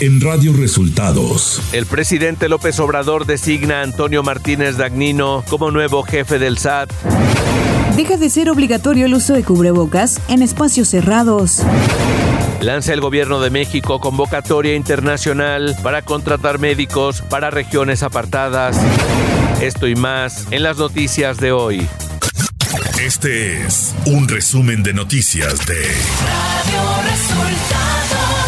en Radio Resultados. El presidente López Obrador designa a Antonio Martínez Dagnino como nuevo jefe del SAT. Deja de ser obligatorio el uso de cubrebocas en espacios cerrados. Lanza el gobierno de México convocatoria internacional para contratar médicos para regiones apartadas. Esto y más en las noticias de hoy. Este es un resumen de noticias de Radio Resultados.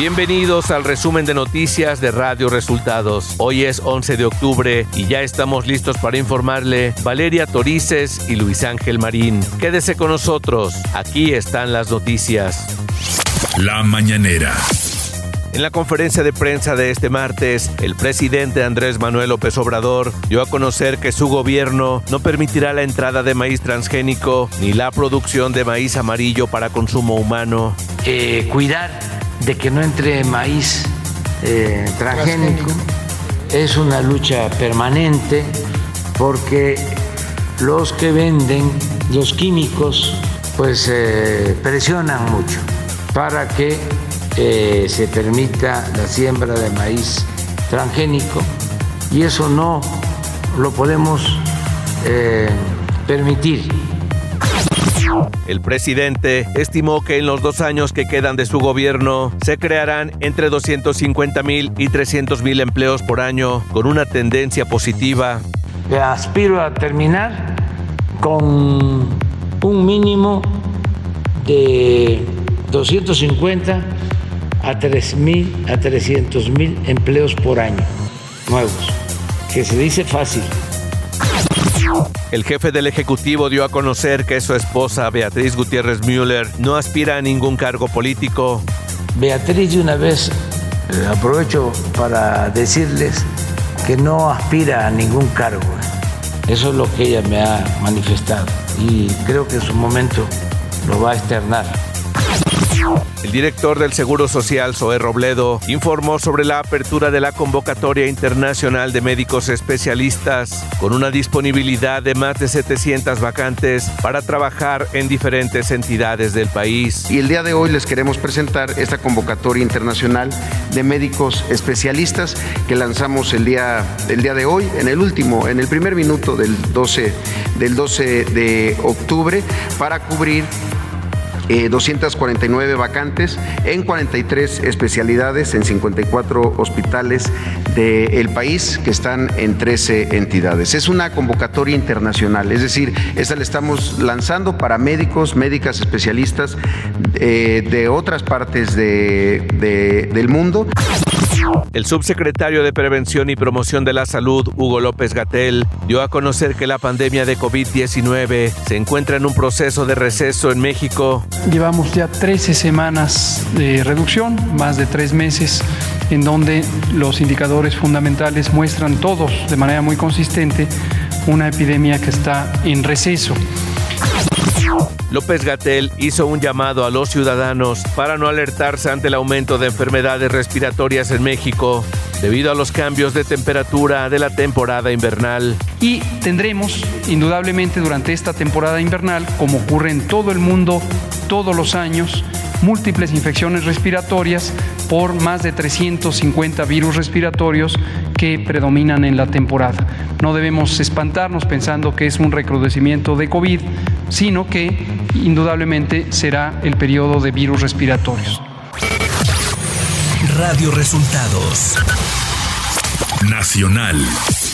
Bienvenidos al resumen de noticias de Radio Resultados. Hoy es 11 de octubre y ya estamos listos para informarle Valeria Torices y Luis Ángel Marín. Quédese con nosotros, aquí están las noticias. La mañanera. En la conferencia de prensa de este martes, el presidente Andrés Manuel López Obrador dio a conocer que su gobierno no permitirá la entrada de maíz transgénico ni la producción de maíz amarillo para consumo humano. Eh, cuidar de que no entre maíz eh, transgénico es una lucha permanente porque los que venden los químicos pues eh, presionan mucho para que eh, se permita la siembra de maíz transgénico y eso no lo podemos permitir. El presidente estimó que en los dos años que quedan de su gobierno se crearán entre 250 mil y 300 mil empleos por año con una tendencia positiva. Aspiro a terminar con un mínimo de 250 a 3.000 a 300 mil empleos por año nuevos, que se dice fácil. El jefe del Ejecutivo dio a conocer que su esposa Beatriz Gutiérrez Müller no aspira a ningún cargo político. Beatriz, de una vez eh, aprovecho para decirles que no aspira a ningún cargo. Eso es lo que ella me ha manifestado y creo que en su momento lo va a externar. El director del Seguro Social, Zoé Robledo, informó sobre la apertura de la convocatoria internacional de médicos especialistas, con una disponibilidad de más de 700 vacantes para trabajar en diferentes entidades del país. Y el día de hoy les queremos presentar esta convocatoria internacional de médicos especialistas que lanzamos el día, el día de hoy, en el último, en el primer minuto del 12, del 12 de octubre, para cubrir 249 eh, vacantes en 43 especialidades en 54 hospitales del país que están en 13 entidades. Es una convocatoria internacional, es decir, esta la estamos lanzando para médicos, médicas especialistas eh, de otras partes del mundo. El subsecretario de Prevención y Promoción de la Salud, Hugo López Gatel, dio a conocer que la pandemia de COVID-19 se encuentra en un proceso de receso en México. Llevamos ya 13 semanas de reducción, más de tres meses, en donde los indicadores fundamentales muestran todos de manera muy consistente una epidemia que está en receso. López Gatel hizo un llamado a los ciudadanos para no alertarse ante el aumento de enfermedades respiratorias en México debido a los cambios de temperatura de la temporada invernal. Y tendremos, indudablemente, durante esta temporada invernal, como ocurre en todo el mundo todos los años, múltiples infecciones respiratorias por más de 350 virus respiratorios que predominan en la temporada. No debemos espantarnos pensando que es un recrudecimiento de COVID, sino que indudablemente será el periodo de virus respiratorios. Radio Resultados Nacional.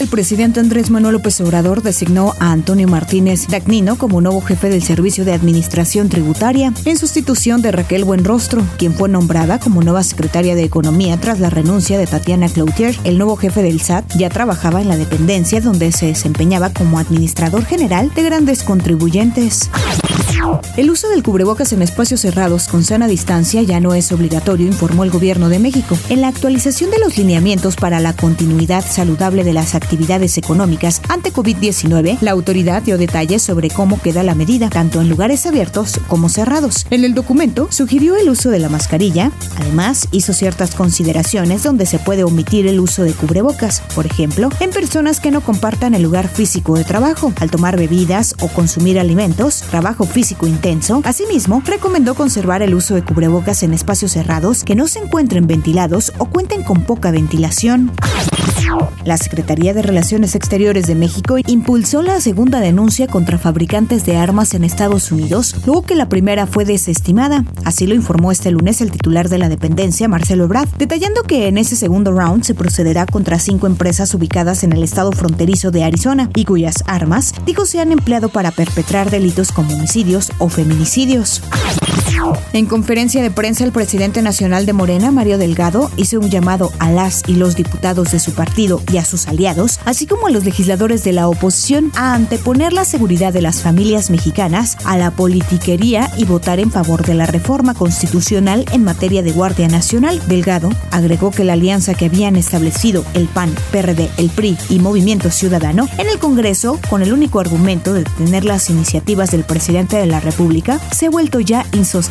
El presidente Andrés Manuel López Obrador designó a Antonio Martínez Dagnino como nuevo jefe del Servicio de Administración Tributaria, en sustitución de Raquel Buenrostro, quien fue nombrada como nueva secretaria de Economía tras la renuncia de Tatiana Cloutier. El nuevo jefe del SAT ya trabajaba en la dependencia donde se desempeñaba como administrador general de grandes contribuyentes. El uso del cubrebocas en espacios cerrados con sana distancia ya no es obligatorio, informó el gobierno de México. En la actualización de los lineamientos para la continuidad saludable de las actividades económicas ante COVID-19, la autoridad dio detalles sobre cómo queda la medida, tanto en lugares abiertos como cerrados. En el documento sugirió el uso de la mascarilla, además hizo ciertas consideraciones donde se puede omitir el uso de cubrebocas, por ejemplo, en personas que no compartan el lugar físico de trabajo, al tomar bebidas o consumir alimentos, trabajo físico intenso. Asimismo, recomendó conservar el uso de cubrebocas en espacios cerrados que no se encuentren ventilados o cuenten con poca ventilación. La Secretaría de Relaciones Exteriores de México impulsó la segunda denuncia contra fabricantes de armas en Estados Unidos, luego que la primera fue desestimada. Así lo informó este lunes el titular de la dependencia, Marcelo Ebrard, detallando que en ese segundo round se procederá contra cinco empresas ubicadas en el estado fronterizo de Arizona y cuyas armas, dijo, se han empleado para perpetrar delitos como homicidios o feminicidios. En conferencia de prensa, el presidente nacional de Morena, Mario Delgado, hizo un llamado a las y los diputados de su partido y a sus aliados, así como a los legisladores de la oposición, a anteponer la seguridad de las familias mexicanas a la politiquería y votar en favor de la reforma constitucional en materia de Guardia Nacional. Delgado agregó que la alianza que habían establecido el PAN, PRD, el PRI y Movimiento Ciudadano en el Congreso, con el único argumento de detener las iniciativas del presidente de la República, se ha vuelto ya insostenible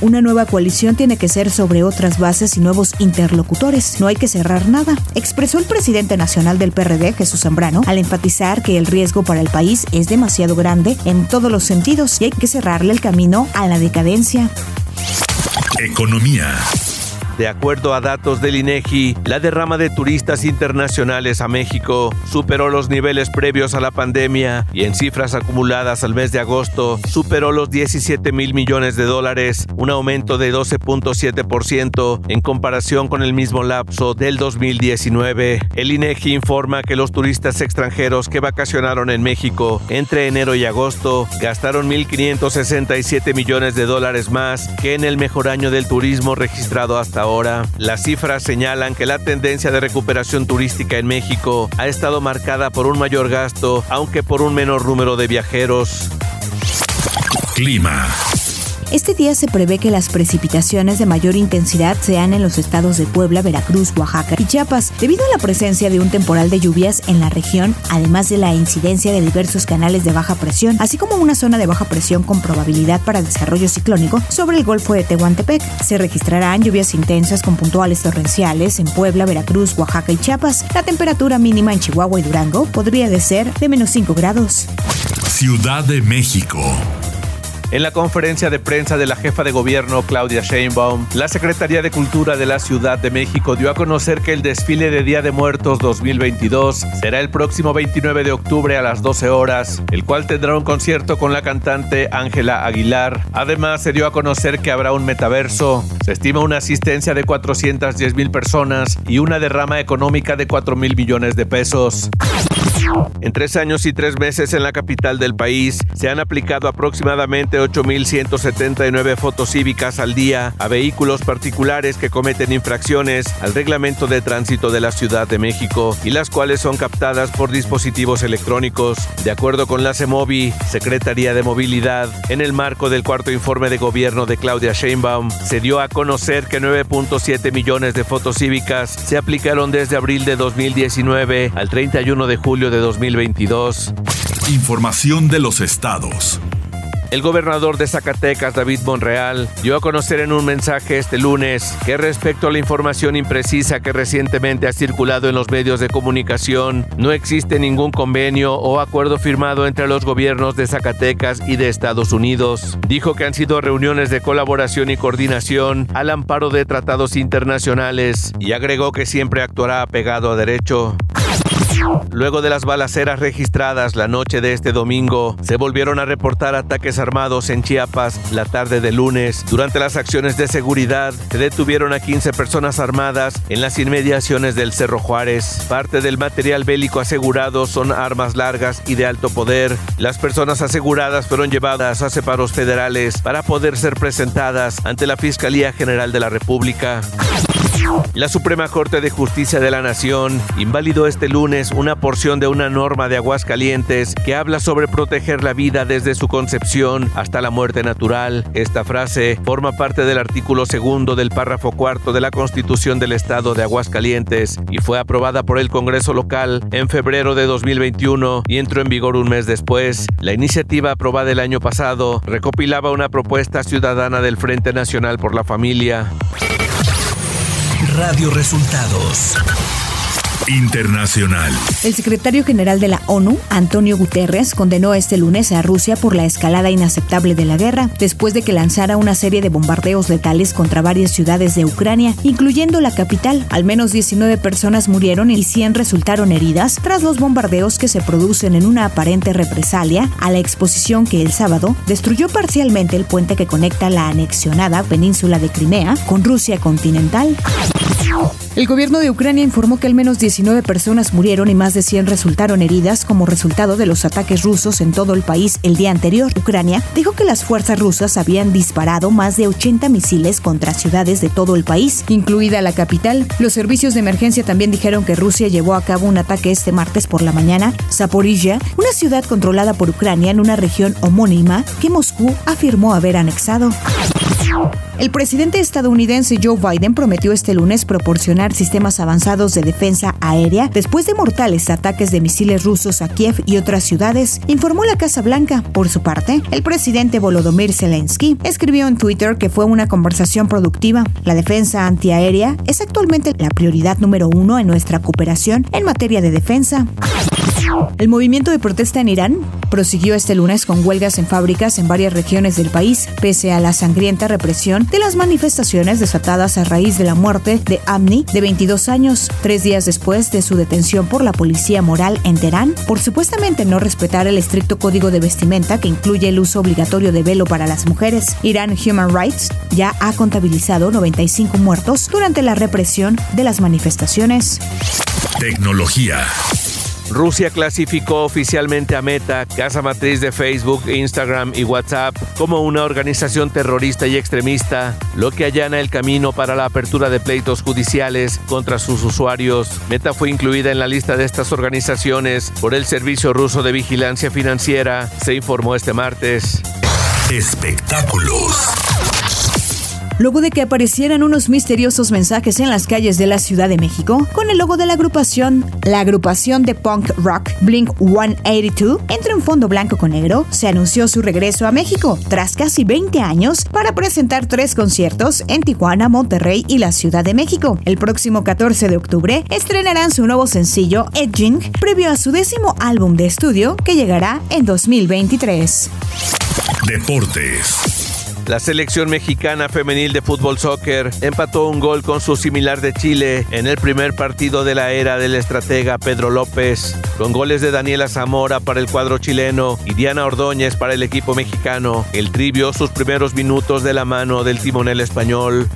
una nueva coalición tiene que ser sobre otras bases y nuevos interlocutores. No hay que cerrar nada, expresó el presidente nacional del PRD, Jesús Zambrano, al enfatizar que el riesgo para el país es demasiado grande en todos los sentidos y hay que cerrarle el camino a la decadencia. Economía. De acuerdo a datos del INEGI, la derrama de turistas internacionales a México superó los niveles previos a la pandemia y en cifras acumuladas al mes de agosto superó los 17 mil millones de dólares, un aumento de 12.7% en comparación con el mismo lapso del 2019. El INEGI informa que los turistas extranjeros que vacacionaron en México entre enero y agosto gastaron 1.567 millones de dólares más que en el mejor año del turismo registrado hasta ahora las cifras señalan que la tendencia de recuperación turística en México ha estado marcada por un mayor gasto, aunque por un menor número de viajeros. Clima. Este día se prevé que las precipitaciones de mayor intensidad sean en los estados de Puebla, Veracruz, Oaxaca y Chiapas, debido a la presencia de un temporal de lluvias en la región, además de la incidencia de diversos canales de baja presión, así como una zona de baja presión con probabilidad para desarrollo ciclónico sobre el Golfo de Tehuantepec. Se registrarán lluvias intensas con puntuales torrenciales en Puebla, Veracruz, Oaxaca y Chiapas. La temperatura mínima en Chihuahua y Durango podría de ser de menos 5 grados. Ciudad de México. En la conferencia de prensa de la jefa de gobierno Claudia Sheinbaum, la Secretaría de Cultura de la Ciudad de México dio a conocer que el desfile de Día de Muertos 2022 será el próximo 29 de octubre a las 12 horas, el cual tendrá un concierto con la cantante Ángela Aguilar. Además, se dio a conocer que habrá un metaverso. Se estima una asistencia de 410 mil personas y una derrama económica de 4 mil millones de pesos. En tres años y tres meses en la capital del país se han aplicado aproximadamente 8.179 fotos cívicas al día a vehículos particulares que cometen infracciones al reglamento de tránsito de la Ciudad de México y las cuales son captadas por dispositivos electrónicos. De acuerdo con la CEMOVI, Secretaría de Movilidad, en el marco del cuarto informe de gobierno de Claudia Sheinbaum, se dio a conocer que 9.7 millones de fotos cívicas se aplicaron desde abril de 2019 al 31 de julio de 2022. Información de los estados. El gobernador de Zacatecas, David Monreal, dio a conocer en un mensaje este lunes que respecto a la información imprecisa que recientemente ha circulado en los medios de comunicación, no existe ningún convenio o acuerdo firmado entre los gobiernos de Zacatecas y de Estados Unidos. Dijo que han sido reuniones de colaboración y coordinación al amparo de tratados internacionales y agregó que siempre actuará apegado a derecho. Luego de las balaceras registradas la noche de este domingo, se volvieron a reportar ataques armados en Chiapas la tarde de lunes. Durante las acciones de seguridad, se detuvieron a 15 personas armadas en las inmediaciones del Cerro Juárez. Parte del material bélico asegurado son armas largas y de alto poder. Las personas aseguradas fueron llevadas a separos federales para poder ser presentadas ante la Fiscalía General de la República. La Suprema Corte de Justicia de la Nación invalidó este lunes una porción de una norma de Aguascalientes que habla sobre proteger la vida desde su concepción hasta la muerte natural. Esta frase forma parte del artículo segundo del párrafo cuarto de la Constitución del Estado de Aguascalientes y fue aprobada por el Congreso local en febrero de 2021 y entró en vigor un mes después. La iniciativa aprobada el año pasado recopilaba una propuesta ciudadana del Frente Nacional por la Familia. Radio Resultados Internacional. El secretario general de la ONU, Antonio Guterres, condenó este lunes a Rusia por la escalada inaceptable de la guerra, después de que lanzara una serie de bombardeos letales contra varias ciudades de Ucrania, incluyendo la capital. Al menos 19 personas murieron y 100 resultaron heridas tras los bombardeos que se producen en una aparente represalia a la exposición que el sábado destruyó parcialmente el puente que conecta la anexionada península de Crimea con Rusia continental. El gobierno de Ucrania informó que al menos 19 personas murieron y más de 100 resultaron heridas como resultado de los ataques rusos en todo el país el día anterior. Ucrania dijo que las fuerzas rusas habían disparado más de 80 misiles contra ciudades de todo el país, incluida la capital. Los servicios de emergencia también dijeron que Rusia llevó a cabo un ataque este martes por la mañana. Zaporizhia, una ciudad controlada por Ucrania en una región homónima que Moscú afirmó haber anexado. El presidente estadounidense Joe Biden prometió este lunes proporcionar sistemas avanzados de defensa aérea después de mortales ataques de misiles rusos a Kiev y otras ciudades, informó la Casa Blanca. Por su parte, el presidente Volodymyr Zelensky escribió en Twitter que fue una conversación productiva. La defensa antiaérea es actualmente la prioridad número uno en nuestra cooperación en materia de defensa. El movimiento de protesta en Irán prosiguió este lunes con huelgas en fábricas en varias regiones del país, pese a la sangrienta represión de las manifestaciones desatadas a raíz de la muerte de Amni, de 22 años, tres días después de su detención por la policía moral en Teherán, por supuestamente no respetar el estricto código de vestimenta que incluye el uso obligatorio de velo para las mujeres. Irán Human Rights ya ha contabilizado 95 muertos durante la represión de las manifestaciones. Tecnología. Rusia clasificó oficialmente a Meta, casa matriz de Facebook, Instagram y WhatsApp, como una organización terrorista y extremista, lo que allana el camino para la apertura de pleitos judiciales contra sus usuarios. Meta fue incluida en la lista de estas organizaciones por el Servicio Ruso de Vigilancia Financiera, se informó este martes. Espectáculos luego de que aparecieran unos misteriosos mensajes en las calles de la Ciudad de México con el logo de la agrupación, la agrupación de punk rock Blink 182, entre un fondo blanco con negro, se anunció su regreso a México tras casi 20 años para presentar tres conciertos en Tijuana, Monterrey y la Ciudad de México. El próximo 14 de octubre estrenarán su nuevo sencillo Edging, previo a su décimo álbum de estudio que llegará en 2023. Deportes. La selección mexicana femenil de fútbol soccer empató un gol con su similar de Chile en el primer partido de la era del estratega Pedro López, con goles de Daniela Zamora para el cuadro chileno y Diana Ordóñez para el equipo mexicano. El trivio sus primeros minutos de la mano del timonel español.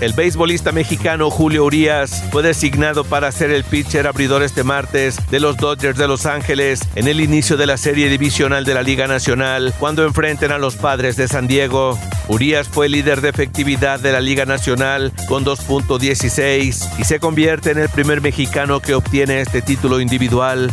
El beisbolista mexicano Julio Urias fue designado para ser el pitcher abridor este martes de los Dodgers de Los Ángeles en el inicio de la serie divisional de la Liga Nacional cuando enfrenten a los padres de San Diego. Urias fue líder de efectividad de la Liga Nacional con 2.16 y se convierte en el primer mexicano que obtiene este título individual.